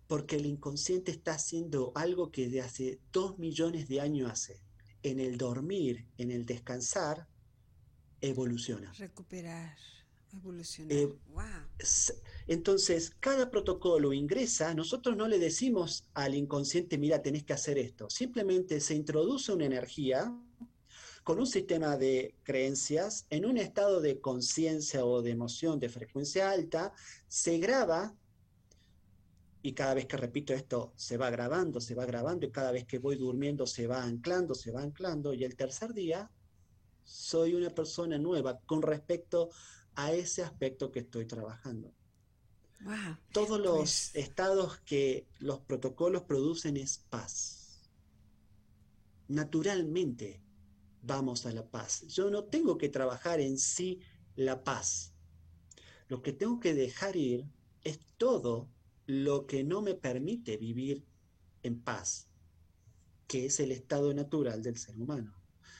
Porque el inconsciente está haciendo algo que de hace dos millones de años hace. En el dormir, en el descansar, evoluciona. Recuperar, evolucionar. wow. Eh, entonces, cada protocolo ingresa, nosotros no le decimos al inconsciente, mira, tenés que hacer esto. Simplemente se introduce una energía con un sistema de creencias en un estado de conciencia o de emoción de frecuencia alta, se graba y cada vez que repito esto se va grabando, se va grabando y cada vez que voy durmiendo se va anclando, se va anclando y el tercer día soy una persona nueva con respecto a ese aspecto que estoy trabajando. Todos los pues estados que los protocolos producen es paz. Naturalmente vamos a la paz. Yo no tengo que trabajar en sí la paz. Lo que tengo que dejar ir es todo lo que no me permite vivir en paz, que es el estado natural del ser humano.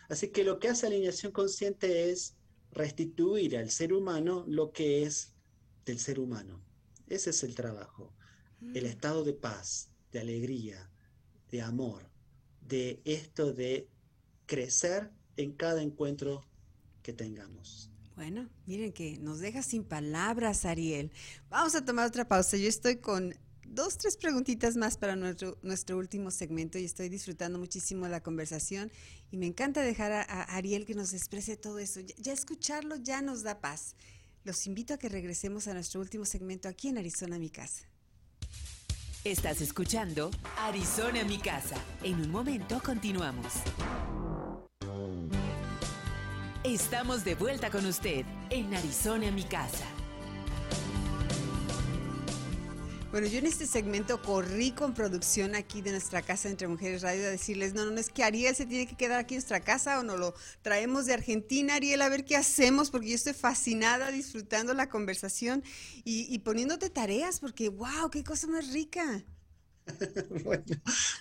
Así que lo que hace alineación consciente es restituir al ser humano lo que es del ser humano. Ese es el trabajo. El mm. estado de paz, de alegría, de amor, de esto de crecer en cada encuentro que tengamos. Bueno, miren que nos deja sin palabras, Ariel. Vamos a tomar otra pausa. Yo estoy con dos, tres preguntitas más para nuestro, último segmento y estoy disfrutando muchísimo la conversación y me encanta dejar a, Ariel que nos exprese todo eso. Ya, escucharlo ya nos da paz. Los invito a que regresemos a nuestro último segmento aquí en Arizona, mi casa. Estás escuchando Arizona, mi casa. En un momento continuamos. Estamos de vuelta con usted en Arizona, mi casa. Bueno, yo en este segmento corrí con producción aquí de nuestra casa entre Mujeres Radio a decirles, no, no, es que Ariel se tiene que quedar aquí en nuestra casa o no lo traemos de Argentina, Ariel, a ver qué hacemos, porque yo estoy fascinada disfrutando la conversación y, poniéndote tareas, porque wow, qué cosa más rica. bueno,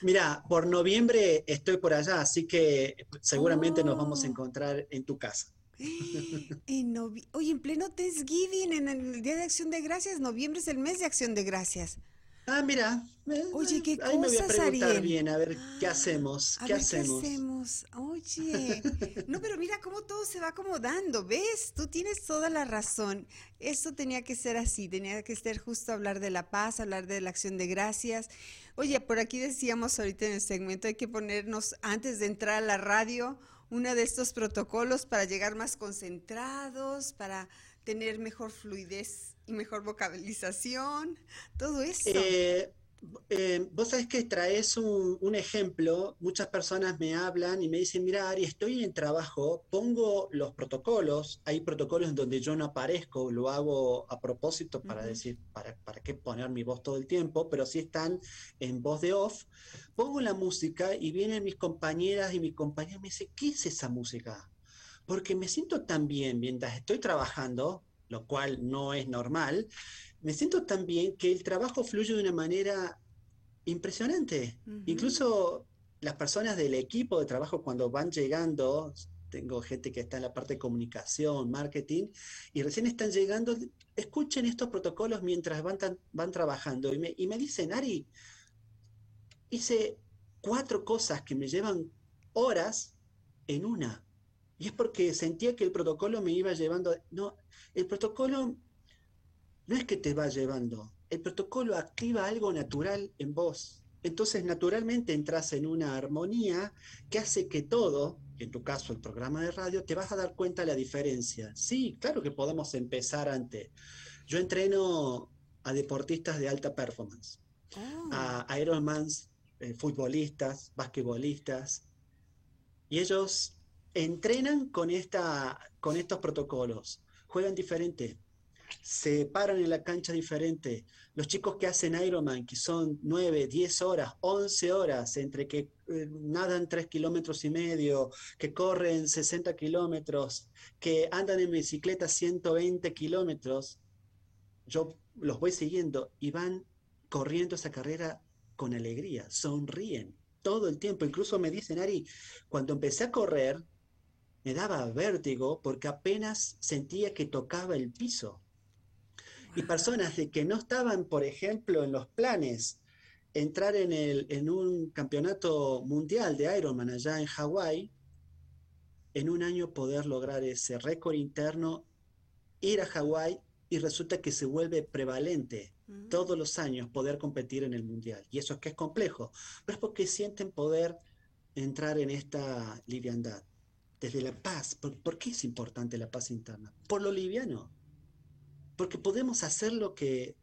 mira, por noviembre estoy por allá, así que seguramente nos vamos a oh. encontrar en tu casa. En Oye, en pleno Thanksgiving, en el Día de Acción de Gracias, noviembre es el mes de Acción de Gracias. Ah, mira. Oye, qué ahí me voy a preguntar bien, a ver qué hacemos. ¿Qué hacemos? ¿Qué hacemos? Oye, no, pero mira cómo todo se va acomodando, ¿ves? Tú tienes toda la razón. Esto tenía que ser así, tenía que ser justo hablar de la paz, hablar de la acción de gracias. Oye, por aquí decíamos ahorita en el segmento, hay que ponernos antes de entrar a la radio uno de estos protocolos para llegar más concentrados, para tener mejor fluidez y mejor vocalización, todo eso. Eh, eh, vos sabés que traes un, ejemplo, muchas personas me hablan y me dicen, mira Ari, estoy en trabajo, pongo los protocolos, hay protocolos en donde yo no aparezco, lo hago a propósito para decir, para, para qué poner mi voz todo el tiempo, pero sí están en voz de off, pongo la música y vienen mis compañeras y mi compañera me dice, ¿qué es esa música? Porque me siento tan bien mientras estoy trabajando, lo cual no es normal, me siento también que el trabajo fluye de una manera impresionante. Incluso las personas del equipo de trabajo cuando van llegando, tengo gente que está en la parte de comunicación, marketing, y recién están llegando, escuchen estos protocolos mientras van, van trabajando. Y me, y me dicen, Ari, hice cuatro cosas que me llevan horas en una. Y es porque sentía que el protocolo me iba llevando... No, el protocolo no es que te va llevando, el protocolo activa algo natural en vos. Entonces, naturalmente entras en una armonía que hace que todo, en tu caso el programa de radio, te vas a dar cuenta de la diferencia. Sí, claro que podemos empezar antes. Yo entreno a deportistas de alta performance, ah. a Ironmans, eh, futbolistas, basquetbolistas, y ellos entrenan con, esta, con estos protocolos, juegan diferente, se paran en la cancha diferente. Los chicos que hacen Ironman, que son 9, 10 horas, 11 horas, entre que eh, nadan 3 kilómetros y medio, que corren 60 kilómetros, que andan en bicicleta 120 kilómetros, yo los voy siguiendo y van corriendo esa carrera con alegría, sonríen todo el tiempo. Incluso me dicen, Ari, cuando empecé a correr, me daba vértigo porque apenas sentía que tocaba el piso y personas de que no estaban, por ejemplo, en los planes entrar en, el, en un campeonato mundial de Ironman allá en Hawái, en un año poder lograr ese récord interno, ir a Hawái y resulta que se vuelve prevalente mm. todos los años poder competir en el mundial. Y eso es que es complejo, pero es porque sienten poder entrar en esta liviandad. Desde la paz, ¿por qué es importante la paz interna? Por lo liviano porque podemos hacer lo que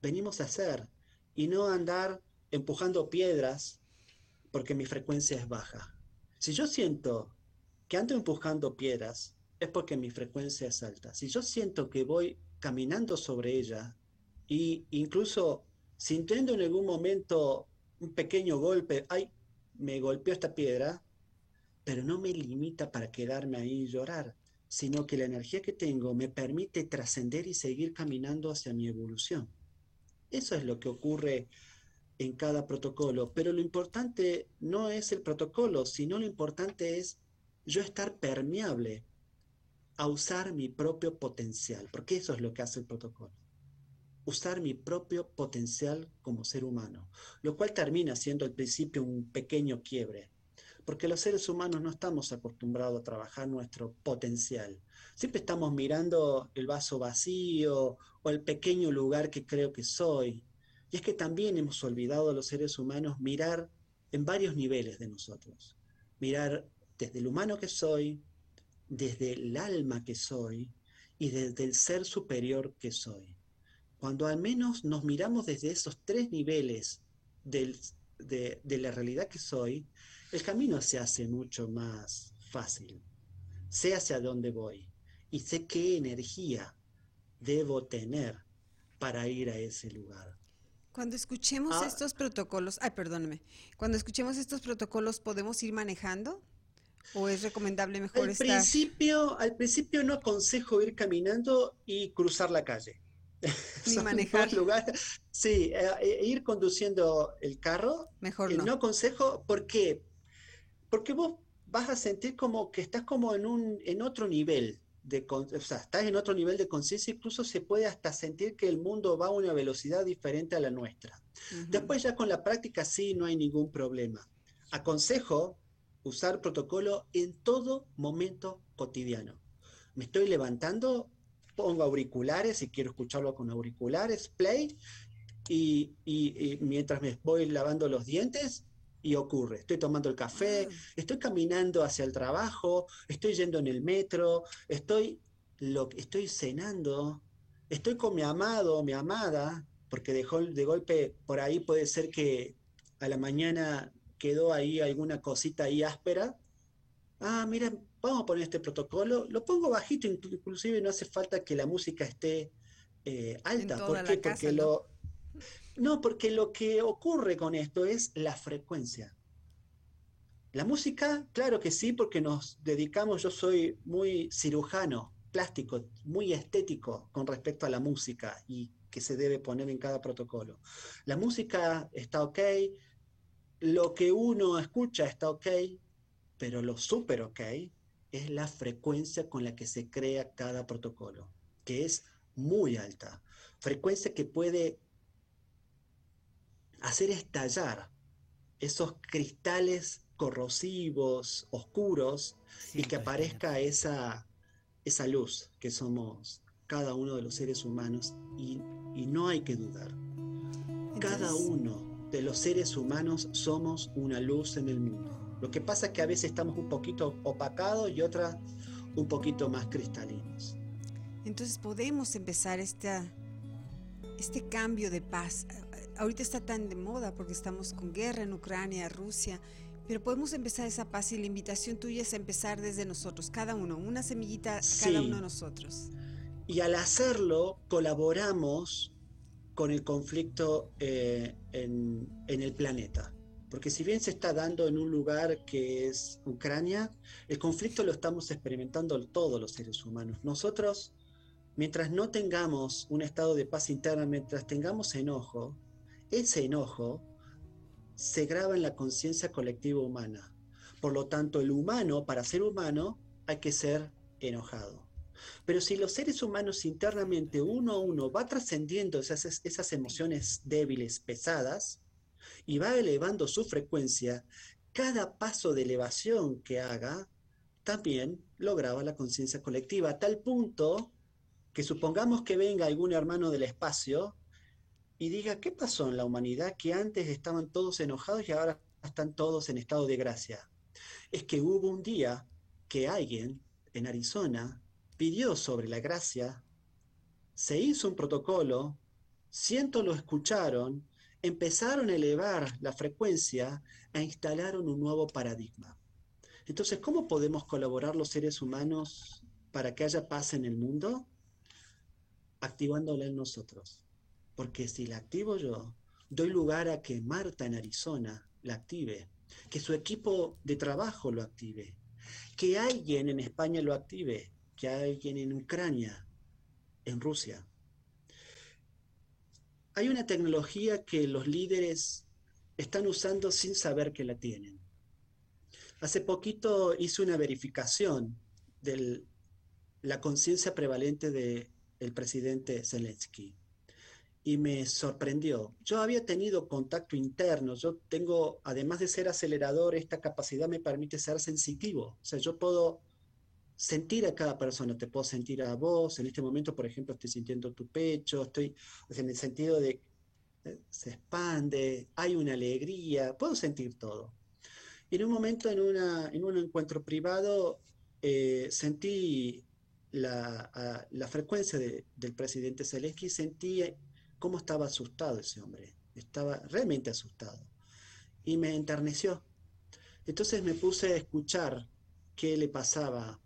venimos a hacer y no andar empujando piedras porque mi frecuencia es baja. Si yo siento que ando empujando piedras, es porque mi frecuencia es alta. Si yo siento que voy caminando sobre ella e incluso sintiendo en algún momento un pequeño golpe, ay, me golpeó esta piedra, pero no me limita para quedarme ahí y llorar sino que la energía que tengo me permite trascender y seguir caminando hacia mi evolución. Eso es lo que ocurre en cada protocolo, pero lo importante no es el protocolo, sino lo importante es yo estar permeable a usar mi propio potencial, porque eso es lo que hace el protocolo. Usar mi propio potencial como ser humano, lo cual termina siendo al principio un pequeño quiebre, porque los seres humanos no estamos acostumbrados a trabajar nuestro potencial. Siempre estamos mirando el vaso vacío o el pequeño lugar que creo que soy. Y es que también hemos olvidado a los seres humanos mirar en varios niveles de nosotros. Mirar desde el humano que soy, desde el alma que soy y desde el ser superior que soy. Cuando al menos nos miramos desde esos tres niveles de, de la realidad que soy, el camino se hace mucho más fácil. Sé hacia dónde voy y sé qué energía debo tener para ir a ese lugar. Cuando escuchemos Ah. estos protocolos, ay, perdóneme, cuando escuchemos estos protocolos, ¿podemos ir manejando? ¿O es recomendable mejor Al estar? principio, al principio no aconsejo ir caminando y cruzar la calle. Ni manejar. dos lugares- Sí, eh, eh, ir conduciendo el carro Mejor Eh, no. no aconsejo, ¿por qué? Porque vos vas a sentir como que estás como en un, en otro nivel de, o sea, estás en otro nivel de conciencia, incluso se puede hasta sentir que el mundo va a una velocidad diferente a la nuestra. Después ya con la práctica sí, no hay ningún problema. Aconsejo usar protocolo en todo momento cotidiano. Me estoy levantando, pongo auriculares, si quiero escucharlo con auriculares, play, y, y- y mientras me voy lavando los dientes, y ocurre. Estoy tomando el café, Ah, estoy caminando hacia el trabajo, estoy yendo en el metro, estoy, lo, estoy cenando, estoy con mi amado, mi amada, porque dejó de golpe por ahí puede ser que a la mañana quedó ahí alguna cosita ahí áspera. Ah, mira, vamos a poner este protocolo. Lo pongo bajito, inclu- inclusive no hace falta que la música esté eh, alta. ¿Por qué? casa, Porque ¿no? lo, no, porque lo que ocurre con esto es la frecuencia. La música, claro que sí, porque nos dedicamos, yo soy muy cirujano, plástico, muy estético con respecto a la música y que se debe poner en cada protocolo. La música está ok, lo que uno escucha está ok, pero lo súper ok es la frecuencia con la que se crea cada protocolo, que es muy alta. Frecuencia que puede hacer estallar esos cristales corrosivos, oscuros, y que aparezca esa, esa luz que somos cada uno de los seres humanos y, y no hay que dudar. Cada uno de los seres humanos somos una luz en el mundo. Lo que pasa es que a veces estamos un poquito opacados y otras un poquito más cristalinos. Entonces podemos empezar esta, este cambio de paz. Ahorita está tan de moda porque estamos con guerra en Ucrania, Rusia, pero podemos empezar esa paz y la invitación tuya es empezar desde nosotros, cada uno, una semillita cada Sí. uno de nosotros. Y al hacerlo, colaboramos con el conflicto eh, en, en el planeta. Porque si bien se está dando en un lugar que es Ucrania, el conflicto lo estamos experimentando todos los seres humanos. Nosotros, mientras no tengamos un estado de paz interna, mientras tengamos enojo, ese enojo se graba en la conciencia colectiva humana. Por lo tanto, el humano, para ser humano, hay que ser enojado. Pero si los seres humanos internamente, uno a uno, va trascendiendo esas, esas emociones débiles, pesadas, y va elevando su frecuencia, cada paso de elevación que haga también lograba la conciencia colectiva, a tal punto que supongamos que venga algún hermano del espacio y diga, ¿qué pasó en la humanidad que antes estaban todos enojados y ahora están todos en estado de gracia? Es que hubo un día que alguien en Arizona pidió sobre la gracia, se hizo un protocolo, cientos lo escucharon, empezaron a elevar la frecuencia e instalaron un nuevo paradigma. Entonces, ¿cómo podemos colaborar los seres humanos para que haya paz en el mundo? Activándola en nosotros. Porque si la activo yo, doy lugar a que Marta en Arizona la active, que su equipo de trabajo lo active, que alguien en España lo active, que alguien en Ucrania, en Rusia. Hay una tecnología que los líderes están usando sin saber que la tienen. Hace poquito hice una verificación de la conciencia prevalente del presidente Zelensky y me sorprendió. Yo había tenido contacto interno, yo tengo, además de ser acelerador, esta capacidad me permite ser sensitivo. O sea, yo puedo sentir a cada persona, te puedo sentir a vos, en este momento, por ejemplo, estoy sintiendo tu pecho, estoy en el sentido de eh, se expande, hay una alegría, puedo sentir todo. En un momento, en, una, en un encuentro privado, eh, sentí la, la frecuencia del presidente Zelensky, sentí cómo estaba asustado ese hombre, estaba realmente asustado. Y me enterneció. Entonces me puse a escuchar qué le pasaba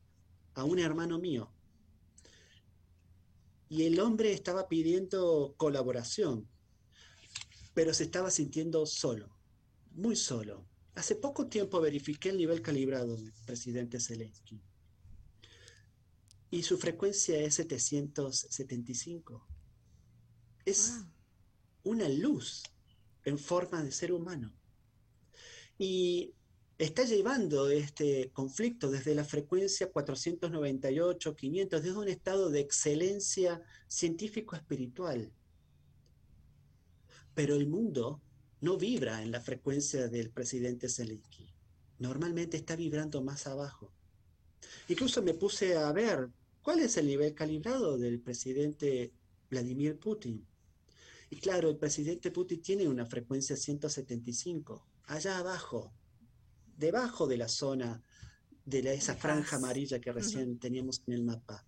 a un hermano mío. Y el hombre estaba pidiendo colaboración, pero se estaba sintiendo solo, muy solo. Hace poco tiempo verifiqué el nivel calibrado del presidente Zelensky y su frecuencia es 775. Es una luz en forma de ser humano. Y está llevando este conflicto desde la frecuencia 498, 500, desde un estado de excelencia científico-espiritual. Pero el mundo no vibra en la frecuencia del presidente Zelensky. Normalmente está vibrando más abajo. Incluso me puse a ver cuál es el nivel calibrado del presidente Vladimir Putin. Y claro, el presidente Putin tiene una frecuencia 175, allá abajo, debajo de la zona de esa franja amarilla que recién teníamos en el mapa.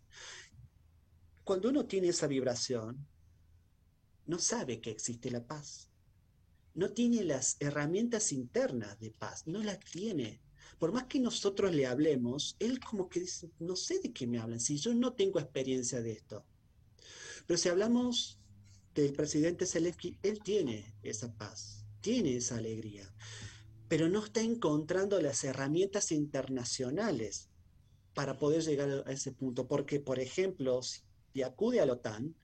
Cuando uno tiene esa vibración, no sabe que existe la paz. No tiene las herramientas internas de paz, no las tiene. Por más que nosotros le hablemos, él como que dice, no sé de qué me hablan, si yo no tengo experiencia de esto. Pero si hablamos del presidente Zelensky, él tiene esa paz, tiene esa alegría pero no está encontrando las herramientas internacionales para poder llegar a ese punto. Porque, por ejemplo, si acude a la OTAN,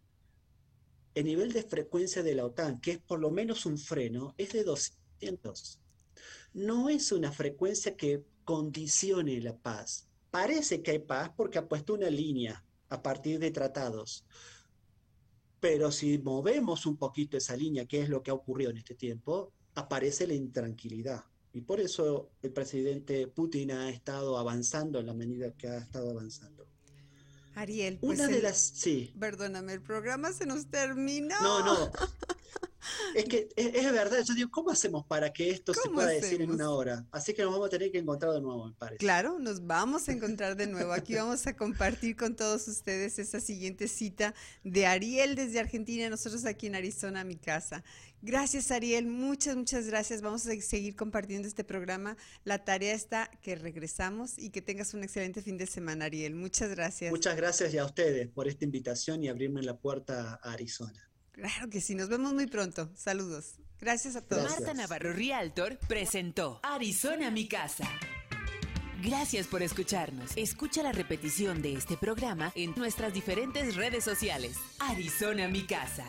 el nivel de frecuencia de la OTAN, que es por lo menos un freno, es de 200. No es una frecuencia que condicione la paz. Parece que hay paz porque ha puesto una línea a partir de tratados. Pero si movemos un poquito esa línea, que es lo que ha ocurrido en este tiempo, aparece la intranquilidad. Y por eso el presidente Putin ha estado avanzando en la medida que ha estado avanzando. Ariel, pues una de las. Sí. Perdóname, el programa se nos terminó. No, no. Es que es, verdad, yo digo, ¿cómo hacemos para que esto se pueda decir en una hora? Así que nos vamos a tener que encontrar de nuevo, me parece. Claro, nos vamos a encontrar de nuevo. Aquí vamos a compartir con todos ustedes esa siguiente cita de Ariel desde Argentina, nosotros aquí en Arizona, mi casa. Gracias, Ariel. Muchas, muchas gracias. Vamos a seguir compartiendo este programa. La tarea está que regresamos y que tengas un excelente fin de semana, Ariel. Muchas gracias. Muchas gracias y a ustedes por esta invitación y abrirme la puerta a Arizona. Claro que sí, nos vemos muy pronto. Saludos. Gracias a todos. Marta Navarro Realtor presentó Arizona mi casa. Gracias por escucharnos. Escucha la repetición de este programa en nuestras diferentes redes sociales. Arizona mi casa.